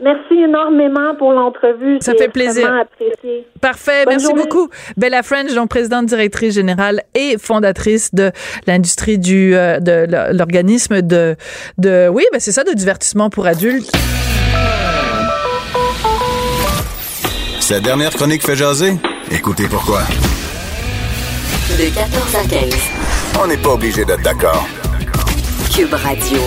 S5: Merci énormément pour l'entrevue.
S3: Ça fait plaisir. Apprécié. Parfait. Merci beaucoup. Bella French, donc présidente directrice générale et fondatrice de l'industrie du euh, de l'organisme de de oui, ben c'est ça de divertissement pour adultes.
S2: Cette dernière chronique fait jaser? Écoutez pourquoi.
S1: De 14 à 15.
S2: On n'est pas obligé d'être d'accord.
S1: Cube Radio.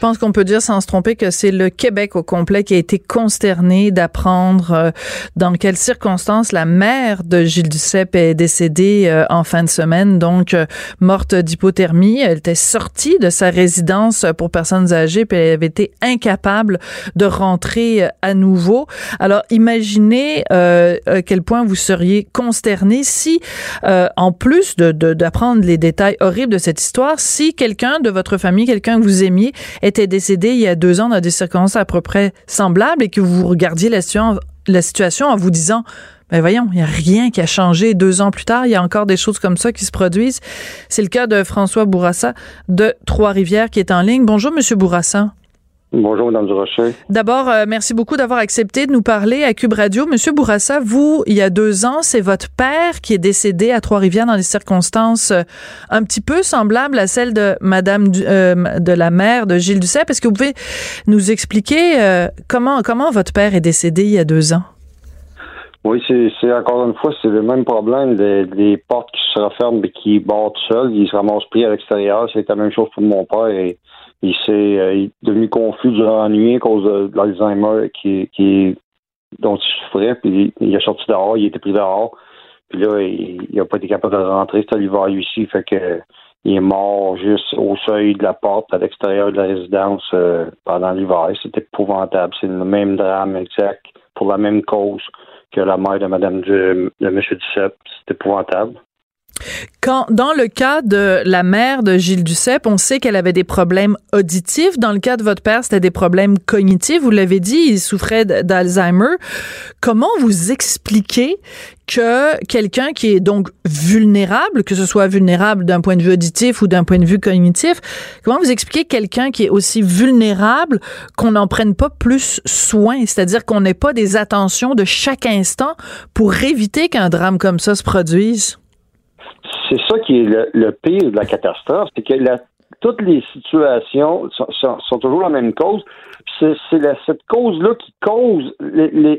S3: Je pense qu'on peut dire sans se tromper que c'est le Québec au complet qui a été consterné d'apprendre euh, dans quelles circonstances la mère de Gilles Duceppe est décédée euh, en fin de semaine, donc euh, morte d'hypothermie. Elle était sortie de sa résidence pour personnes âgées, puis elle avait été incapable de rentrer à nouveau. Alors imaginez à quel point vous seriez consterné si, en plus de d'apprendre les détails horribles de cette histoire, si quelqu'un de votre famille, quelqu'un que vous aimiez, était décédé il y a deux ans dans des circonstances à peu près semblables et que vous regardiez la situation, en vous disant ben voyons, il n'y a rien qui a changé deux ans plus tard. Il y a encore des choses comme ça qui se produisent. C'est le cas de François Bourassa de Trois-Rivières qui est en ligne. Bonjour, Monsieur Bourassa.
S6: Bonjour, Mme Durocher.
S3: D'abord, euh, merci beaucoup d'avoir accepté de nous parler à Cube Radio. Monsieur Bourassa, vous, il y a deux ans, c'est votre père qui est décédé à Trois-Rivières dans des circonstances euh, un petit peu semblables à celles de Madame euh, de la mère de Gilles Duceppe. Est-ce que vous pouvez nous expliquer comment comment votre père est décédé il y a deux ans?
S6: Oui, c'est encore une fois, c'est le même problème des, portes qui se referment et qui bordent seuls. Il se ramasse pris à l'extérieur. C'est la même chose pour mon père. Et, il s'est euh, devenu confus durant la nuit à cause de, l'Alzheimer qui, qui, dont il souffrait. Puis il, est sorti dehors, il était pris dehors. Puis là, il n'a pas été capable de rentrer. C'était l'hiver ici. Fait que il est mort juste au seuil de la porte à l'extérieur de la résidence euh, pendant l'hiver. C'était épouvantable. C'est le même drame exact pour la même cause que la mère de Madame de M. Duceppe. C'est épouvantable.
S3: Quand, dans le cas de la mère de Gilles Duceppe, on sait qu'elle avait des problèmes auditifs. Dans le cas de votre père, c'était des problèmes cognitifs. Vous l'avez dit, il souffrait d'Alzheimer. Comment vous expliquez que quelqu'un qui est donc vulnérable, que ce soit vulnérable d'un point de vue auditif ou d'un point de vue cognitif, comment vous expliquez quelqu'un qui est aussi vulnérable qu'on n'en prenne pas plus soin, c'est-à-dire qu'on n'ait pas des attentions de chaque instant pour éviter qu'un drame comme ça se produise?
S6: C'est ça qui est le, pire de la catastrophe, c'est que toutes les situations sont, toujours la même cause. C'est cette cause-là qui cause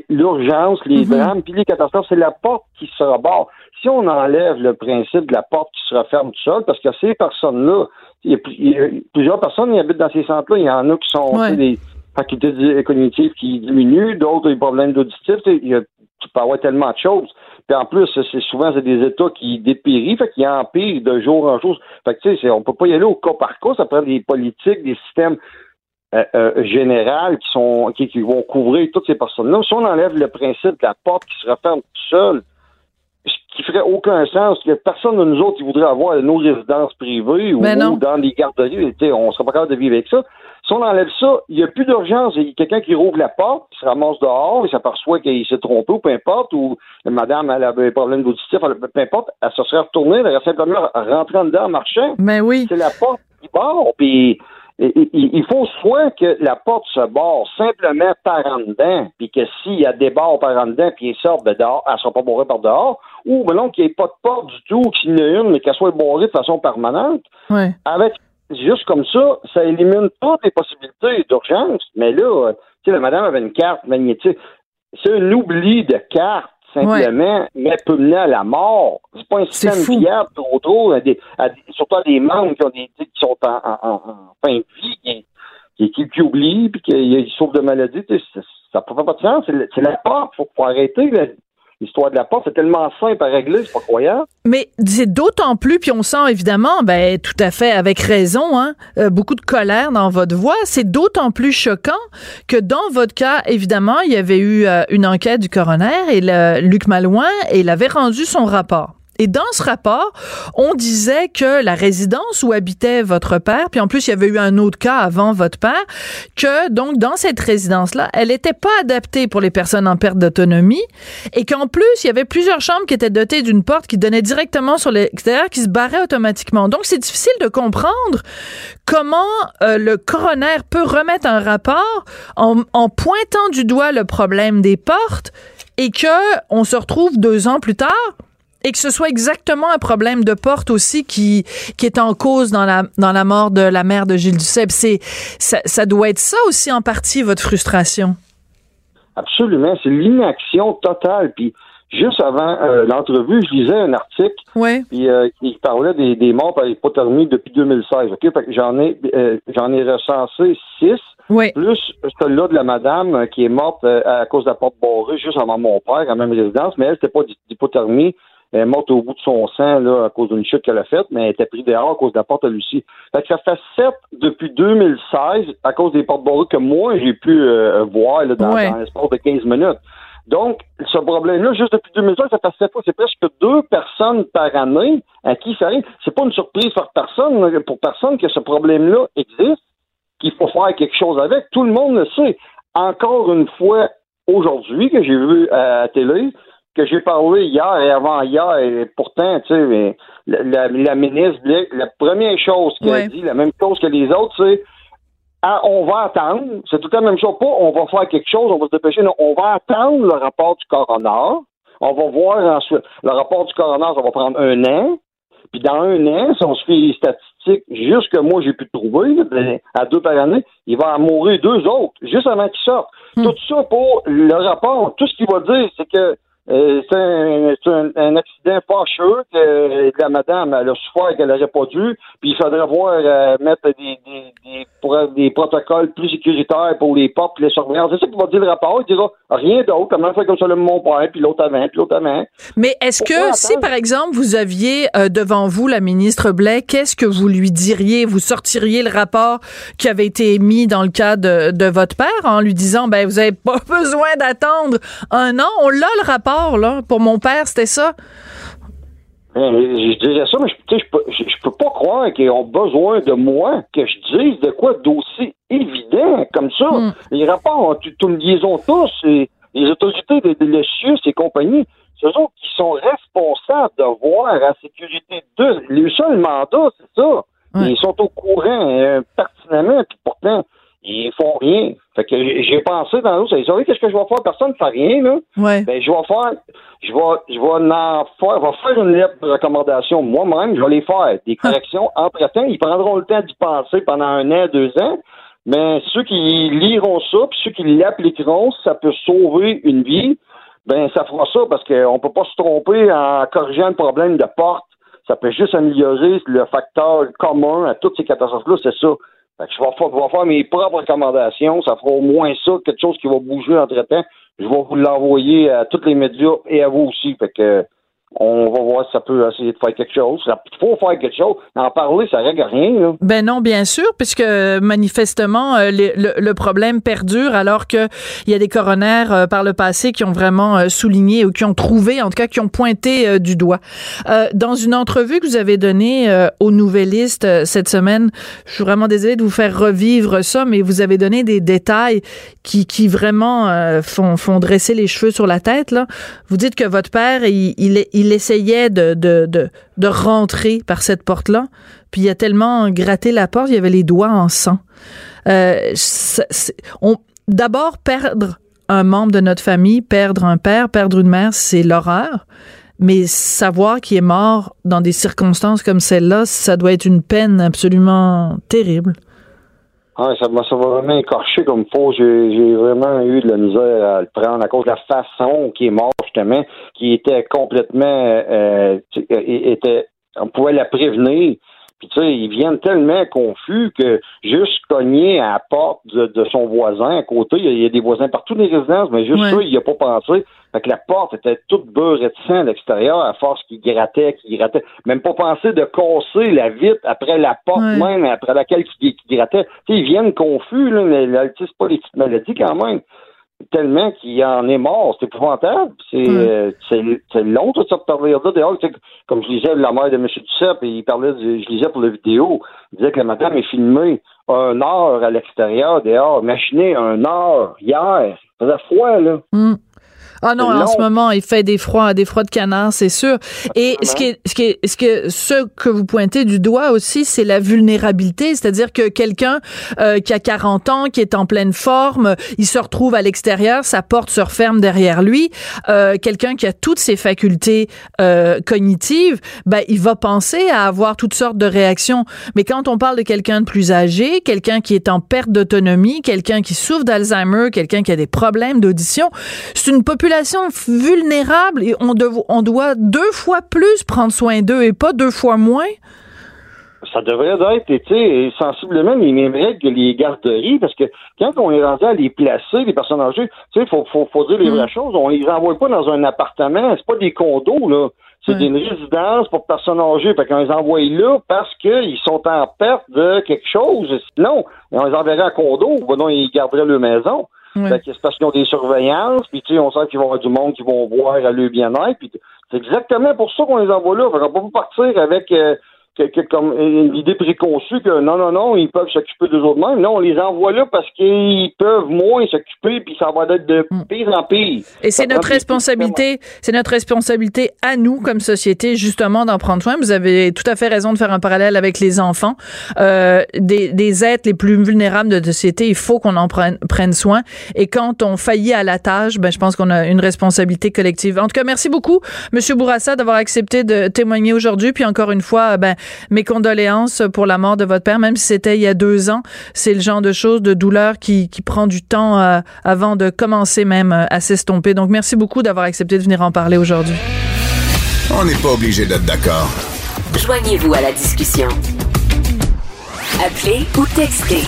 S6: l'urgence, les, mhm. drames, puis les catastrophes. C'est la porte qui se rebord. Si on enlève le principe de la porte qui se referme tout seul, parce que ces personnes-là, il, y, a plusieurs personnes qui habitent dans ces centres-là. Il y en a qui sont des facultés cognitives qui diminuent, d'autres des problèmes d'auditif. Tu peux avoir tellement de choses. En plus, c'est souvent c'est des États qui dépérissent, fait qu'ils empirent de jour en jour. Fait que tu sais, on peut pas y aller au cas par cas, ça prend des politiques, des systèmes euh, euh généraux qui sont qui, vont couvrir toutes ces personnes-là. Si on enlève le principe de la porte qui se referme tout seul, ce qui ferait aucun sens, que personne de nous autres qui voudrait avoir nos résidences privées ou,
S3: ben
S6: dans les garderies, on serait pas capable de vivre avec ça. Si on enlève ça, il n'y a plus d'urgence. Il y a quelqu'un qui rouvre la porte, qui se ramasse dehors, il s'aperçoit qu'il s'est trompé ou peu importe, ou madame elle avait un problème d'auditif, peu importe, elle se serait retournée, elle aurait simplement rentré en dedans en marchant.
S3: Mais ben oui.
S6: C'est la porte qui barre, puis il faut soit que la porte se barre simplement par en dedans, puis que s'il y a des barres par en dedans, puis ils sortent de dehors, elle ne sera pas barrée par dehors, ou ben non, qu'il n'y ait pas de porte du tout, qu'il y en ait une, mais qu'elle soit barrée de façon permanente.
S3: Ouais.
S6: Avec juste comme ça, ça élimine toutes les possibilités d'urgence. Mais là, tu sais, la madame avait une carte magnétique. C'est un oubli de carte, simplement, mais peut mener à la mort. C'est pas un système fiable trop trop, surtout à des membres qui, ont des, qui sont en, en, fin de vie, qui, qui, qui, oublient, puis qui, souffrent de maladies. Ça ne fait pas de sens. C'est la porte. Il faut, arrêter l'histoire de la porte, c'est tellement simple à régler, c'est pas.
S3: Mais c'est d'autant plus, puis on sent évidemment, ben tout à fait avec raison, hein, euh, beaucoup de colère dans votre voix. C'est d'autant plus choquant que dans votre cas, évidemment, il y avait eu euh, une enquête du coroner et le, Luc Malouin, et il avait rendu son rapport. Et dans ce rapport, on disait que la résidence où habitait votre père, puis en plus il y avait eu un autre cas avant votre père, que donc dans cette résidence-là, elle n'était pas adaptée pour les personnes en perte d'autonomie et qu'en plus il y avait plusieurs chambres qui étaient dotées d'une porte qui donnait directement sur l'extérieur qui se barrait automatiquement. Donc c'est difficile de comprendre comment euh, le coroner peut remettre un rapport en, en pointant du doigt le problème des portes et que on se retrouve deux ans plus tard et que ce soit exactement un problème de porte aussi qui, qui est en cause dans la, dans la mort de la mère de Gilles Duceppe. C'est, ça, ça doit être ça aussi en partie, votre frustration?
S6: Absolument. C'est l'inaction totale. Puis, juste avant euh, l'entrevue, je lisais un article
S3: ouais.
S6: puis, euh, qui parlait des, des morts par hypothermie depuis 2016. OK? j'en ai, euh, j'en ai recensé six.
S3: Oui.
S6: Plus celle-là de la madame qui est morte à cause de la porte barrée juste avant mon père, à la même résidence, mais elle, c'était pas d'hypothermie, est morte au bout de son sang là, à cause d'une chute qu'elle a faite, mais elle était prise dehors à cause de la porte à Lucie. Fait que ça fait sept depuis 2016 à cause des portes barrées que moi j'ai pu euh, voir là, dans, l'espace de 15 minutes. Donc, ce problème-là, juste depuis 2016, ça fait sept fois. C'est presque deux personnes par année à qui ça arrive. C'est pas une surprise pour personne, pour personne que ce problème-là existe, qu'il faut faire quelque chose avec. Tout le monde le sait. Encore une fois, aujourd'hui, que j'ai vu à la télé, que j'ai parlé hier et avant-hier, et pourtant, tu sais, la, la, ministre, la première chose qu'elle a dit, la même chose que les autres, c'est ah, on va attendre, c'est tout la même chose, pas on va faire quelque chose, on va se dépêcher, non, on va attendre le rapport du coroner, on va voir ensuite, le rapport du coroner, ça va prendre un an, puis dans un an, si on se fait les statistiques, juste que moi j'ai pu trouver, à deux par année, il va en mourir deux autres, juste avant qu'ils sortent. Hmm. Tout ça pour le rapport, tout ce qu'il va dire, c'est que Euh, c'est un, un, accident fâcheux que la madame elle a souffert qu'elle n'aurait pas dû. Puis il faudrait voir euh, mettre des, des, des, des, protocoles plus sécuritaires pour les portes et les surveillants. C'est ça qu'il va dire le rapport. Il dira rien d'autre. Comment faire comme ça le mon père, puis l'autre avant, puis l'autre avant.
S3: Mais est-ce que si, par exemple, vous aviez euh, devant vous la ministre Blais, qu'est-ce que vous lui diriez? Vous sortiriez le rapport qui avait été émis dans le cas de, de votre père en lui disant, ben, vous avez pas besoin d'attendre un an? On l'a le rapport pour mon père, c'était ça.
S6: Je dirais ça, mais je, je, peux, peux pas croire qu'ils ont besoin de moi que je dise de quoi d'aussi évident comme ça. Hmm. Les rapports, tout une liaison tous, et les autorités de, de l'ECIUS et compagnie, ce sont qui sont responsables de voir la sécurité de. Le seul mandat, c'est ça. Ils sont au courant euh, pertinemment, puis pourtant, ils font rien. Fait que j'ai pensé dans l'eau, vous savez qu'est-ce que je vais faire? Personne ne fait rien, là.
S3: Ouais.
S6: Ben, je vais faire, je vais, je vais en faire, je vais faire une lettre de recommandation moi-même, je vais les faire. Des ah. corrections entre-temps. Ils prendront le temps d'y penser pendant un an, deux ans. Mais ceux qui liront ça, puis ceux qui l'appliqueront, ça peut sauver une vie, ben, ça fera ça parce qu'on peut pas se tromper en corrigeant le problème de porte. Ça peut juste améliorer le facteur commun à toutes ces catastrophes-là, c'est ça je vais, faire, mes propres recommandations. Ça fera au moins ça, quelque chose qui va bouger entre-temps. Je vais vous l'envoyer à tous les médias et à vous aussi. Fait que on va voir si ça peut essayer de faire quelque chose. Il faut faire quelque chose. En parler, ça règle rien.
S3: Ben non, bien sûr, puisque manifestement, euh, le, problème perdure alors qu'il y a des coronaires euh, par le passé qui ont vraiment euh, souligné ou qui ont trouvé, en tout cas, qui ont pointé du doigt. dans une entrevue que vous avez donnée aux Nouvellistes cette semaine, je suis vraiment désolée de vous faire revivre ça, mais vous avez donné des détails qui, qui vraiment font, font dresser les cheveux sur la tête. Là. Vous dites que votre père, il, il, est, essayait de, de, de, de rentrer par cette porte-là, puis il a tellement gratté la porte, il avait les doigts en sang. Euh, D'abord, perdre un membre de notre famille, perdre un père, perdre une mère, c'est l'horreur. Mais savoir qu'il est mort dans des circonstances comme celle-là, ça doit être une peine absolument terrible.
S6: Ah, ça m'a vraiment écorché comme faux. J'ai vraiment eu de la misère à le prendre à cause de la façon qui est mort, justement, qui était complètement euh, était on pouvait la prévenir. Puis tu sais, ils viennent tellement confus que juste cogner à la porte de, son voisin à côté, il y, a, des voisins partout des résidences, mais juste ça, il a pas pensé. Fait que la porte était toute beurrée de sang à l'extérieur, à force qu'il grattait, qu'il grattait. Même pas penser de casser la vitre après la porte même, après laquelle il, grattait. Ils viennent confus, là, mais c'est pas les petites maladies quand même tellement qu'il en est mort. C'est épouvantable. C'est euh, c'est long, tout ça, de parler là. D'ailleurs, comme je disais, la mère de M. Duceppe, il parlait, je lisais pour la vidéo, il disait que la madame est filmée un heure à l'extérieur, dehors, imaginez un heure hier. Ça faisait froid, là.
S3: Mm. Ah non, en ce moment, il fait des froids, des froids de canard, c'est sûr. Et ce qui est, ce qui est, ce que, ce que vous pointez du doigt aussi, c'est la vulnérabilité, c'est-à-dire que quelqu'un euh, qui a 40 ans, qui est en pleine forme, il se retrouve à l'extérieur, sa porte se referme derrière lui. Euh, quelqu'un qui a toutes ses facultés euh, cognitives, ben il va penser à avoir toutes sortes de réactions. Mais quand on parle de quelqu'un de plus âgé, quelqu'un qui est en perte d'autonomie, quelqu'un qui souffre d'Alzheimer, quelqu'un qui a des problèmes d'audition, c'est une population vulnérable et on, on doit deux fois plus prendre soin d'eux et pas deux fois moins?
S6: ça devrait être, tu sais, sensiblement les mêmes règles que les garderies, parce que quand on est rendu à les placer, les personnes âgées, tu sais, faut, faut, faut dire les mm. vraies choses, on les envoie pas dans un appartement, c'est pas des condos, là. C'est une résidence pour personnes âgées. Fait qu'on les envoie là parce qu'ils sont en perte de quelque chose. Sinon, on les enverrait à condo, ou non, ils garderaient leur maison. C'est parce qu'ils ont des surveillances, puis tu sais, on sait qu'il va y avoir du monde qui vont voir à leur bien-être. C'est exactement pour ça qu'on les envoie là. Fait qu'on peut pas partir avec euh, comme une idée préconçue que non, non, non, ils peuvent s'occuper des autres mêmes. Non, on les envoie là parce qu'ils peuvent moins s'occuper, puis ça va être de hmm. pire en pire.
S3: Et c'est notre responsabilité, c'est notre responsabilité à nous comme société justement d'en prendre soin. Vous avez tout à fait raison de faire un parallèle avec les enfants, euh, des, des êtres les plus vulnérables de la société. Il faut qu'on en prenne, prenne soin. Et quand on faillit à la tâche, ben je pense qu'on a une responsabilité collective. En tout cas, merci beaucoup, Monsieur Bourassa, d'avoir accepté de témoigner aujourd'hui. Puis encore une fois, ben mes condoléances pour la mort de votre père, même si c'était il y a deux ans. C'est le genre de choses, de douleur qui, qui prend du temps euh, avant de commencer même euh, à s'estomper. Donc, merci beaucoup d'avoir accepté de venir en parler aujourd'hui.
S2: On n'est pas obligé d'être d'accord.
S1: Joignez-vous à la discussion. Appelez ou textez.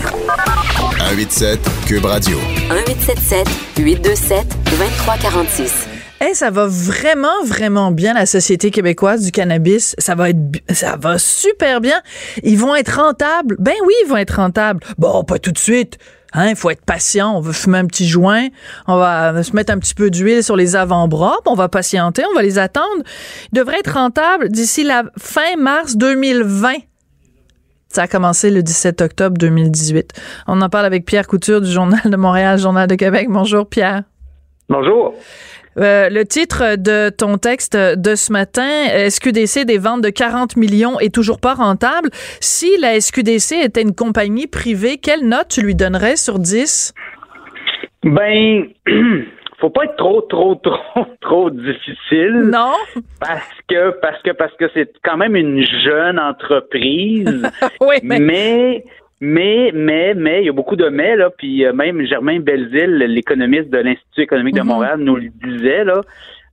S2: 187 Cube Radio.
S1: 1877 827 2346.
S3: Ça va vraiment, vraiment bien, la Société québécoise du cannabis. Ça va être, ça va super bien. Ils vont être rentables. Ben oui, ils vont être rentables. Bon, pas tout de suite. Hein, il faut être patient. On va fumer un petit joint. On va se mettre un petit peu d'huile sur les avant-bras. On va patienter. On va les attendre. Ils devraient être rentables d'ici la fin mars 2020. Ça a commencé le 17 octobre 2018. On en parle avec Pierre Couture du Journal de Montréal, Journal de Québec. Bonjour, Pierre.
S7: Bonjour.
S3: Euh, le titre de ton texte de ce matin, SQDC des ventes de 40 millions est toujours pas rentable. Si la SQDC était une compagnie privée, quelle note tu lui donnerais sur 10?
S7: Ben, faut pas être trop, trop, trop, trop difficile.
S3: Non.
S7: Parce que, parce que, parce que c'est quand même une jeune entreprise.
S3: oui, mais...
S7: mais mais, mais, mais, il y a beaucoup de mais, là, puis euh, même Germain Belzile, l'économiste de l'Institut économique de
S3: Mhm.
S7: Montréal, nous le disait, là.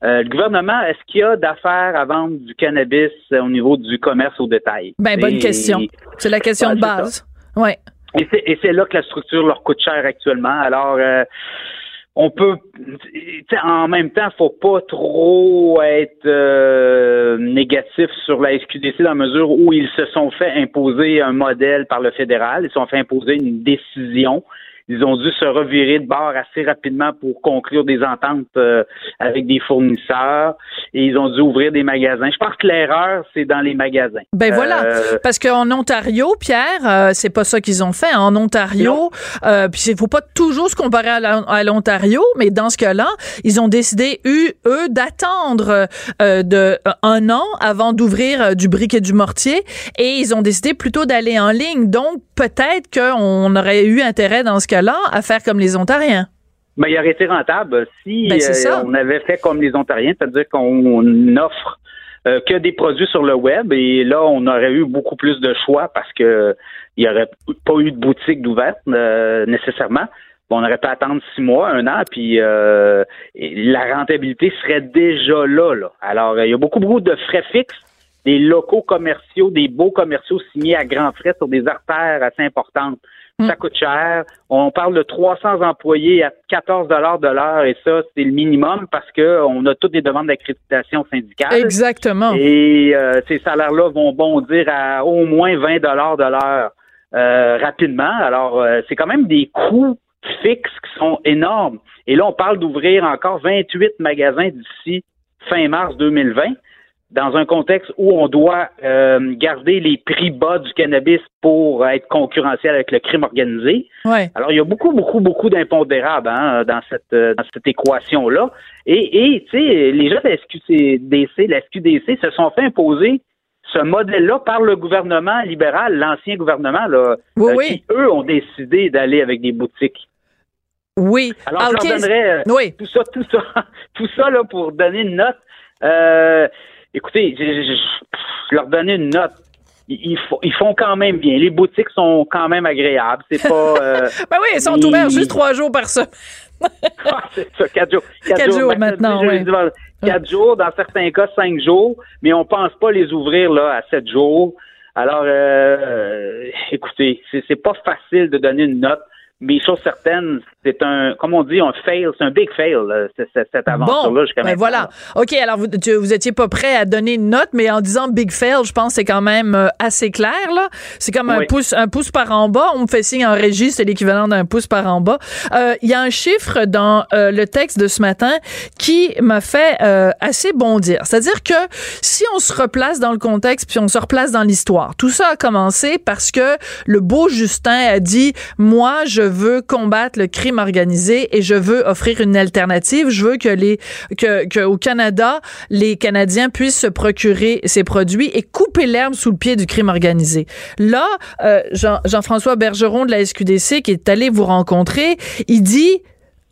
S7: Euh, le gouvernement, est-ce qu'il y a d'affaires à vendre du cannabis euh, au niveau du commerce au détail?
S3: Ben, bonne
S7: Et-
S3: question. C'est la question de base. Ouais.
S7: Et c'est, et c'est là que la structure leur coûte cher actuellement. Alors, euh, on peut, en même temps, faut pas trop être euh, négatif sur la SQDC dans la mesure où ils se sont fait imposer un modèle par le fédéral, ils se sont fait imposer une décision. Ils ont dû se revirer de bord assez rapidement pour conclure des ententes euh, avec des fournisseurs et ils ont dû ouvrir des magasins. Je pense que l'erreur, c'est dans les magasins.
S3: Ben voilà,
S7: Euh,
S3: parce qu'en Ontario, Pierre, euh, c'est pas ça qu'ils ont fait. En Ontario, euh, puis il faut pas toujours se comparer à l'Ontario, mais dans ce cas-là, ils ont décidé eux, eux d'attendre euh, de un an avant d'ouvrir du brick et du mortier, et ils ont décidé plutôt d'aller en ligne. Donc peut-être qu'on aurait eu intérêt dans ce à faire comme les Ontariens.
S7: Ben, il aurait été rentable si
S3: Ben,
S7: euh, on avait fait comme les Ontariens, c'est-à-dire qu'on offre euh, que des produits sur le web et là, on aurait eu beaucoup plus de choix parce que il n'y aurait pas eu de boutique d'ouverte euh, nécessairement. Bon, on aurait pu attendre six mois, un an, puis euh, la rentabilité serait déjà là. là. Alors, il y a beaucoup, beaucoup de frais fixes, des locaux commerciaux, des beaux commerciaux signés à grands frais sur des artères assez importantes. Ça coûte cher. On parle de 300 employés à 14 dollars de l'heure et ça, c'est le minimum parce que on a toutes des demandes d'accréditation syndicale.
S3: Exactement.
S7: Et euh, ces salaires-là vont bondir à au moins 20 dollars de l'heure euh, rapidement. Alors, euh, c'est quand même des coûts fixes qui sont énormes. Et là, on parle d'ouvrir encore 28 magasins d'ici fin mars 2020 dans un contexte où on doit euh, garder les prix bas du cannabis pour être concurrentiel avec le crime organisé.
S3: Ouais.
S7: Alors, il y a beaucoup, beaucoup, beaucoup d'impondérables hein, dans cette euh, dans cette équation-là. Et, tu sais, les gens de la SQDC, la SQDC se sont fait imposer ce modèle-là par le gouvernement libéral, l'ancien gouvernement, là,
S3: Oui,
S7: euh,
S3: oui.
S7: qui, eux, ont décidé d'aller avec des boutiques.
S3: Oui.
S7: Alors,
S3: Ah,
S7: je
S3: ok.
S7: leur donnerais euh,
S3: Oui.
S7: tout ça, tout ça, tout ça là, pour donner une note. Euh, écoutez, je, je- je- leur donner une note. Ils, ils font, ils font quand même bien. Les boutiques sont quand même agréables. C'est pas. euh,
S3: Ben oui, ils sont
S7: ils-
S3: ouverts juste trois jours par semaine.
S7: Ah, c'est ça, quatre jours.
S3: Quatre jours maintenant, ouais.
S7: vendredi. Quatre jours, dans certains cas, cinq jours, mais on pense pas les ouvrir là à sept jours. Alors, euh, euh, écoutez, c'est c'est pas facile de donner une note, mais chose certaine, c'est un, comme on dit, un fail, c'est un big fail, c'est- cette aventure-là
S3: Bon, ben voilà.
S7: là.
S3: OK, alors vous, tu- vous étiez pas prêt à donner une note, mais en disant big fail, je pense que c'est quand même euh, assez clair, là. C'est comme un pouce, un pouce par en bas. On me fait signe en régie, c'est l'équivalent d'un pouce par en bas. Euh, Il y a un chiffre dans euh, le texte de ce matin qui m'a fait euh, assez bondir. C'est-à-dire que si on se replace dans le contexte, puis on se replace dans l'histoire, tout ça a commencé parce que le beau Justin a dit, moi, je veux combattre le crime organisé et je veux offrir une alternative. Je veux que les que, que au Canada, les Canadiens puissent se procurer ces produits et couper l'herbe sous le pied du crime organisé. Là, euh, Jean, Jean-François Bergeron de la SQDC qui est allé vous rencontrer, il dit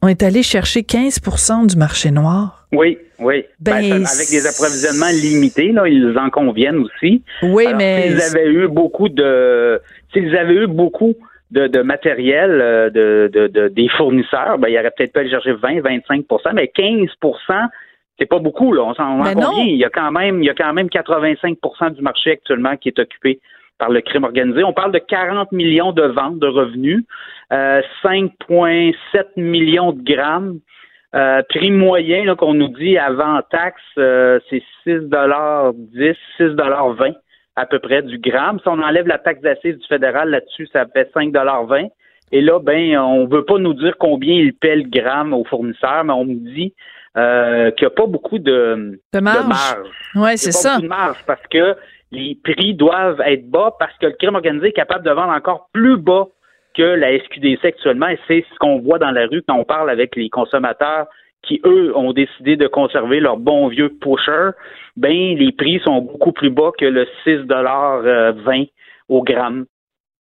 S3: on est allé chercher 15% du marché noir.
S7: Oui, oui. Ben, ben avec des approvisionnements limités, là, ils en conviennent aussi.
S3: Oui, mais
S7: s'ils avaient eu beaucoup de, s'ils avaient eu beaucoup de, matériel euh, de, des fournisseurs, ben, ils auraient peut-être pu aller chercher 20, 25% mais 15% c'est pas beaucoup, là. On s'en rend ben Il y a quand même, il y a quand même 85% du marché actuellement qui est occupé par le crime organisé. On parle de 40 millions de ventes de revenus, euh, 5,7 millions de grammes. Euh, prix moyen qu'on nous dit avant taxe, euh, c'est 6,10 6,20 à peu près du gramme. Si on enlève la taxe d'assises du fédéral là-dessus, ça fait 5,20 Et là, ben, on veut pas nous dire combien il paie le gramme aux fournisseurs, mais on nous dit euh, qu'il n'y a pas beaucoup de,
S3: de marge. Oui, c'est ça.
S7: Beaucoup de marge parce que les prix doivent être bas parce que le crime organisé est capable de vendre encore plus bas que la SQDC actuellement. Et c'est ce qu'on voit dans la rue quand on parle avec les consommateurs qui, eux, ont décidé de conserver leur bon vieux pusher. Ben, les prix sont beaucoup plus bas que le 6,20 euh, au gramme.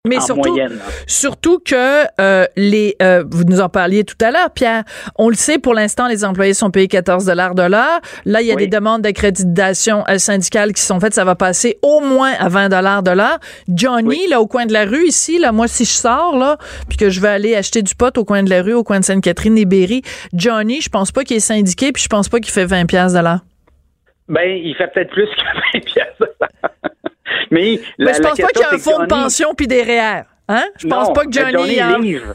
S3: Mais surtout, surtout que euh, les, euh, vous nous en parliez tout à l'heure, Pierre. On le sait, pour l'instant, les employés sont payés 14 dollars de l'heure. Là, il y a des demandes d'accréditation euh, syndicale qui sont faites. Ça va passer au moins à 20 dollars de l'heure. Johnny, là, au coin de la rue, ici, là, moi, si je sors là, puis que je vais aller acheter du pot au coin de la rue, au coin de Sainte-Catherine et Berry, Johnny, je pense pas qu'il est syndiqué, puis je pense pas qu'il fait 20 pièces de l'heure.
S7: Ben, il fait peut-être plus que 20 pièces mais,
S3: mais je pense pas qu'il y a un fonds de pension puis des REER. Hein? Je pense pas que Johnny.
S7: Johnny livre.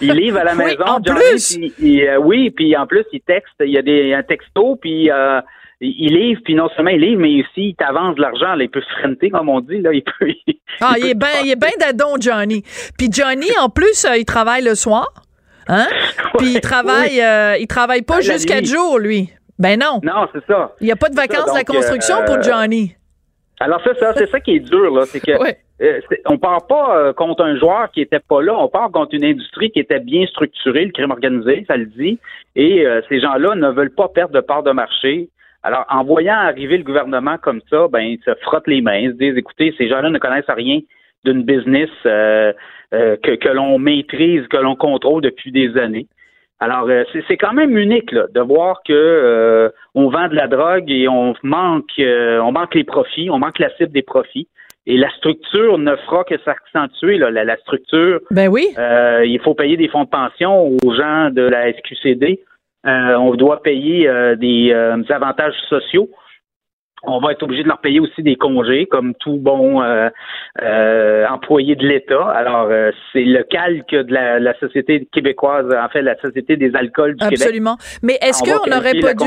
S7: Il livre à la maison. oui, en plus. Euh, oui, puis en plus, il texte. Il y a des, un texto, puis euh, il livre, puis non seulement il livre, mais aussi il t'avance de l'argent. il peut se comme on dit. Là, il peut,
S3: ah, il, est bien il est bien d'adon, Johnny. Puis Johnny, en plus, euh, il travaille le soir. Hein? Puis il travaille, il travaille pas juste quatre jours, lui. Ben non.
S7: Non, c'est ça.
S3: Il n'y a pas de vacances de la construction pour Johnny.
S7: Alors c'est ça, c'est ça qui est dur là, c'est que euh, on part pas euh, contre un joueur qui était pas là, on part contre une industrie qui était bien structurée, le crime organisé, ça le dit, et euh, ces gens-là ne veulent pas perdre de part de marché. Alors en voyant arriver le gouvernement comme ça, ben ils se frottent les mains, ils se disent écoutez, ces gens-là ne connaissent rien d'une business que, que l'on maîtrise, que l'on contrôle depuis des années. Alors, euh, c'est quand même unique là, de voir que euh, on vend de la drogue et on manque, euh, on manque les profits, on manque la cible des profits. Et la structure ne fera que s'accentuer. La, la, structure.
S3: Ben oui.
S7: il faut payer des fonds de pension aux gens de la SQCD. on doit payer des avantages sociaux on va être obligé de leur payer aussi des congés, comme tout bon euh, euh, employé de l'État. Alors, euh, c'est le calque de la, société québécoise, en fait, la société des alcools du
S3: Québec. Absolument. Mais est-ce qu'on n'aurait pas dû...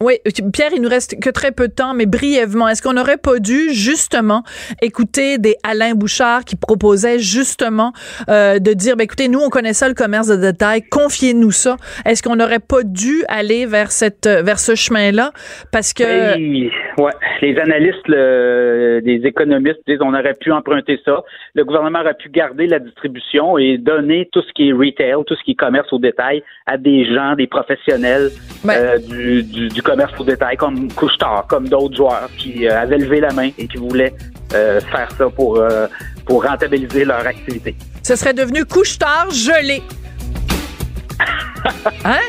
S3: Oui, Pierre, il nous reste que très peu de temps, mais brièvement, est-ce qu'on n'aurait pas dû justement écouter des Alain Bouchard qui proposaient justement de dire, ben, écoutez, nous, on connaît ça, le commerce de détail, confiez-nous ça. Est-ce qu'on n'aurait pas dû aller vers cette vers ce chemin-là? Parce que...
S7: Ben, Les analystes, le, les économistes disent on aurait pu emprunter ça. Le gouvernement aurait pu garder la distribution et donner tout ce qui est retail, tout ce qui est commerce au détail à des gens, des professionnels ben euh, du, du, commerce au détail, comme Couchetard, comme d'autres joueurs qui euh, avaient levé la main et qui voulaient euh, faire ça pour, pour rentabiliser leur activité.
S3: Ce serait devenu Couchetard gelé. Hein?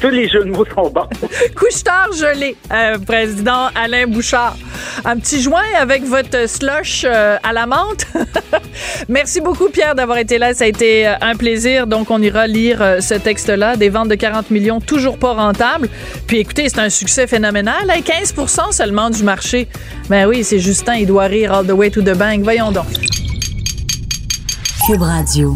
S7: Tous les jeux de mots sont bons.
S3: Couche-tard gelé, euh, président Alain Bouchard. Un petit joint avec votre slush euh, à la menthe. Merci beaucoup, Pierre, d'avoir été là. Ça a été euh, un plaisir. Donc, on ira lire ce texte-là. Des ventes de 40 millions, toujours pas rentables. Puis, écoutez, c'est un succès phénoménal. 15% seulement du marché. Ben oui, c'est Justin, il doit rire all the way to the bank. Voyons donc. Cube Radio.